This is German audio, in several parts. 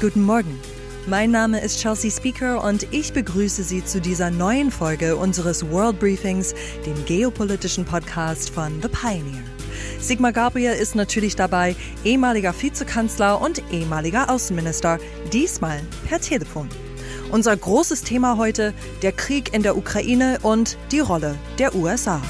Guten Morgen. Mein Name ist Chelsea Speaker und ich begrüße Sie zu dieser neuen Folge unseres World Briefings, dem geopolitischen Podcast von The Pioneer. Sigmar Gabriel ist natürlich dabei, ehemaliger Vizekanzler und ehemaliger Außenminister, diesmal per Telefon. Unser großes Thema heute, der Krieg in der Ukraine und die Rolle der USA.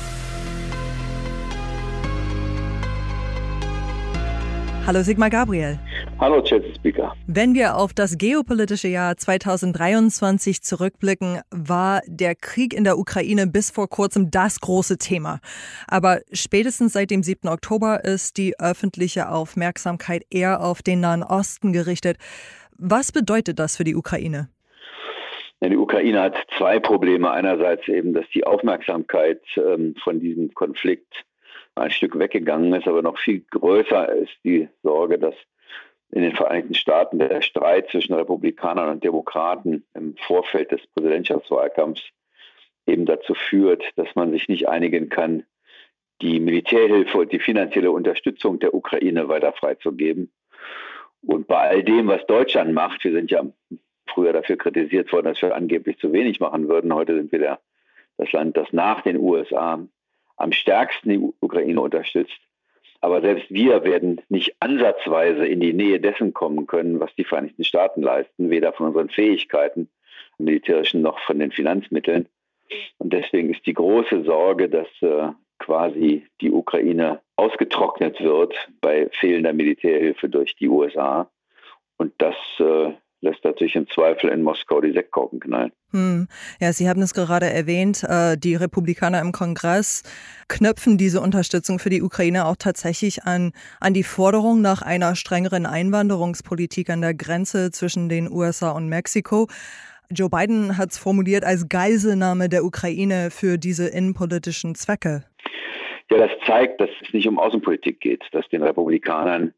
Hallo Sigmar Gabriel. Hallo, Chelsea Speaker. Wenn wir auf das geopolitische Jahr 2023 zurückblicken, war der Krieg in der Ukraine bis vor kurzem das große Thema. Aber spätestens seit dem 7. Oktober ist die öffentliche Aufmerksamkeit eher auf den Nahen Osten gerichtet. Was bedeutet das für die Ukraine? Die Ukraine hat zwei Probleme. Einerseits eben, dass die Aufmerksamkeit ähm, von diesem Konflikt ein Stück weggegangen ist, aber noch viel größer ist die Sorge, dass in den Vereinigten Staaten der Streit zwischen Republikanern und Demokraten im Vorfeld des Präsidentschaftswahlkampfs eben dazu führt, dass man sich nicht einigen kann, die Militärhilfe und die finanzielle Unterstützung der Ukraine weiter freizugeben. Und bei all dem, was Deutschland macht, wir sind ja früher dafür kritisiert worden, dass wir angeblich zu wenig machen würden. Heute sind wir der, das Land, das nach den USA am stärksten die Ukraine unterstützt. Aber selbst wir werden nicht ansatzweise in die Nähe dessen kommen können, was die Vereinigten Staaten leisten, weder von unseren Fähigkeiten, militärischen noch von den Finanzmitteln. Und deswegen ist die große Sorge, dass äh, quasi die Ukraine ausgetrocknet wird bei fehlender Militärhilfe durch die USA. Und das äh, lässt natürlich im Zweifel in Moskau die Sektkorken knallen. Hm. Ja, Sie haben es gerade erwähnt, äh, die Republikaner im Kongress knöpfen diese Unterstützung für die Ukraine auch tatsächlich an, an die Forderung nach einer strengeren Einwanderungspolitik an der Grenze zwischen den USA und Mexiko. Joe Biden hat es formuliert als Geiselnahme der Ukraine für diese innenpolitischen Zwecke. Ja, das zeigt, dass es nicht um Außenpolitik geht, dass den Republikanern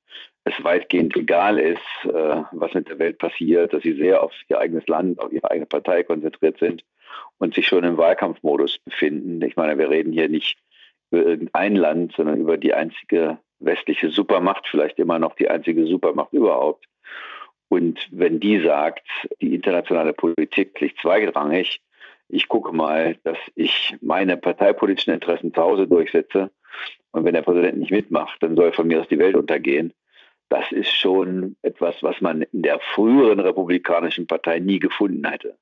es weitgehend egal ist, äh, was mit der Welt passiert, dass sie sehr auf ihr eigenes Land, auf ihre eigene Partei konzentriert sind und sich schon im Wahlkampfmodus befinden. Ich meine, wir reden hier nicht über irgendein Land, sondern über die einzige westliche Supermacht, vielleicht immer noch die einzige Supermacht überhaupt. Und wenn die sagt, die internationale Politik liegt zweitrangig, ich gucke mal, dass ich meine parteipolitischen Interessen zu Hause durchsetze. Und wenn der Präsident nicht mitmacht, dann soll von mir aus die Welt untergehen das ist schon etwas, was man in der früheren Republikanischen Partei nie gefunden hätte.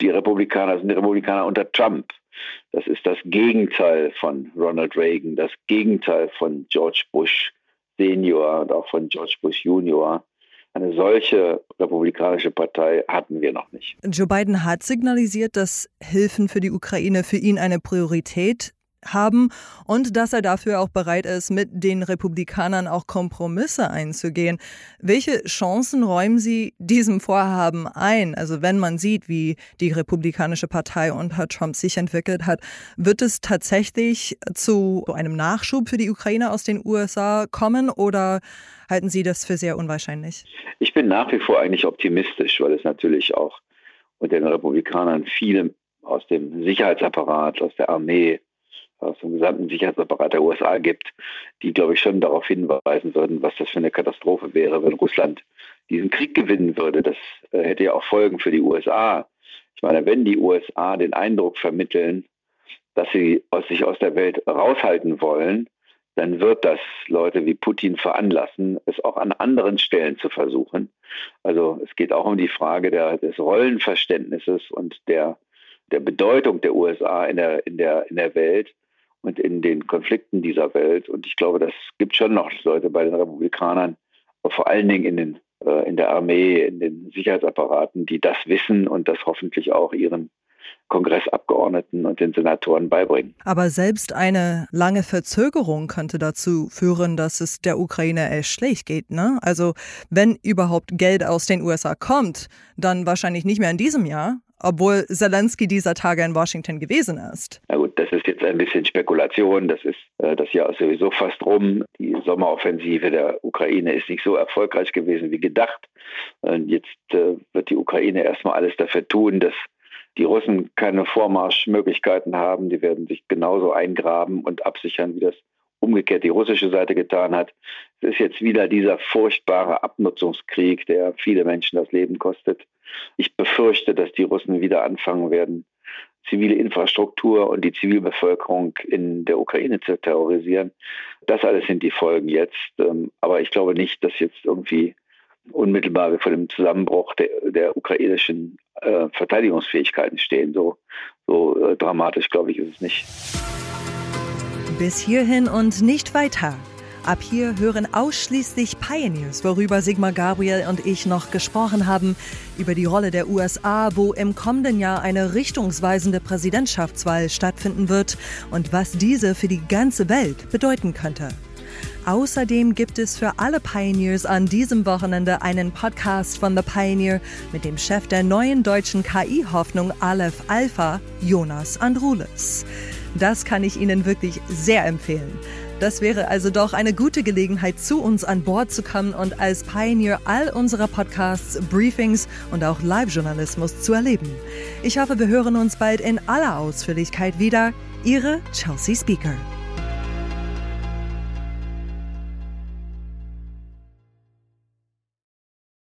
Die Republikaner sind die Republikaner unter Trump. Das ist das Gegenteil von Ronald Reagan, das Gegenteil von George Bush Senior und auch von George Bush Junior. Eine solche republikanische Partei hatten wir noch nicht. Joe Biden hat signalisiert, dass Hilfen für die Ukraine für ihn eine Priorität haben und dass er dafür auch bereit ist, mit den Republikanern auch Kompromisse einzugehen. Welche Chancen räumen Sie diesem Vorhaben ein? Also wenn man sieht, wie die Republikanische Partei unter Trump sich entwickelt hat, wird es tatsächlich zu einem Nachschub für die Ukraine aus den USA kommen oder halten Sie das für sehr unwahrscheinlich? Ich bin nach wie vor eigentlich optimistisch, weil es natürlich auch unter den Republikanern viele aus dem Sicherheitsapparat, aus der Armee, aus dem gesamten Sicherheitsapparat der USA gibt, die, glaube ich, schon darauf hinweisen würden, was das für eine Katastrophe wäre, wenn Russland diesen Krieg gewinnen würde. Das äh, hätte ja auch Folgen für die USA. Ich meine, wenn die USA den Eindruck vermitteln, dass sie sich aus der Welt raushalten wollen, dann wird das Leute wie Putin veranlassen, es auch an anderen Stellen zu versuchen. Also es geht auch um die Frage der, des Rollenverständnisses und der, der Bedeutung der USA in der, in der, in der Welt und in den Konflikten dieser Welt. Und ich glaube, das gibt schon noch Leute bei den Republikanern, vor allen Dingen in, den, äh, in der Armee, in den Sicherheitsapparaten, die das wissen und das hoffentlich auch ihren Kongressabgeordneten und den Senatoren beibringen. Aber selbst eine lange Verzögerung könnte dazu führen, dass es der Ukraine echt schlecht geht. Ne? Also wenn überhaupt Geld aus den USA kommt, dann wahrscheinlich nicht mehr in diesem Jahr, obwohl Zelensky dieser Tage in Washington gewesen ist. Na gut, das ist jetzt ein bisschen Spekulation. Das ist äh, das Jahr ist sowieso fast rum. Die Sommeroffensive der Ukraine ist nicht so erfolgreich gewesen wie gedacht. Und jetzt äh, wird die Ukraine erstmal alles dafür tun, dass die Russen keine Vormarschmöglichkeiten haben. Die werden sich genauso eingraben und absichern, wie das umgekehrt die russische Seite getan hat. Es ist jetzt wieder dieser furchtbare Abnutzungskrieg, der viele Menschen das Leben kostet. Ich befürchte, dass die Russen wieder anfangen werden, zivile Infrastruktur und die Zivilbevölkerung in der Ukraine zu terrorisieren. Das alles sind die Folgen jetzt. Ähm, aber ich glaube nicht, dass jetzt irgendwie unmittelbar vor dem Zusammenbruch der, der ukrainischen äh, Verteidigungsfähigkeiten stehen. So, so äh, dramatisch, glaube ich, ist es nicht. Bis hierhin und nicht weiter. Ab hier hören ausschließlich Pioneers, worüber Sigmar Gabriel und ich noch gesprochen haben, über die Rolle der USA, wo im kommenden Jahr eine richtungsweisende Präsidentschaftswahl stattfinden wird und was diese für die ganze Welt bedeuten könnte. Außerdem gibt es für alle Pioneers an diesem Wochenende einen Podcast von The Pioneer mit dem Chef der neuen deutschen KI-Hoffnung Aleph Alpha, Jonas Andrulis. Das kann ich Ihnen wirklich sehr empfehlen. Das wäre also doch eine gute Gelegenheit, zu uns an Bord zu kommen und als Pioneer all unserer Podcasts, Briefings und auch Live-Journalismus zu erleben. Ich hoffe, wir hören uns bald in aller Ausführlichkeit wieder. Ihre Chelsea Speaker.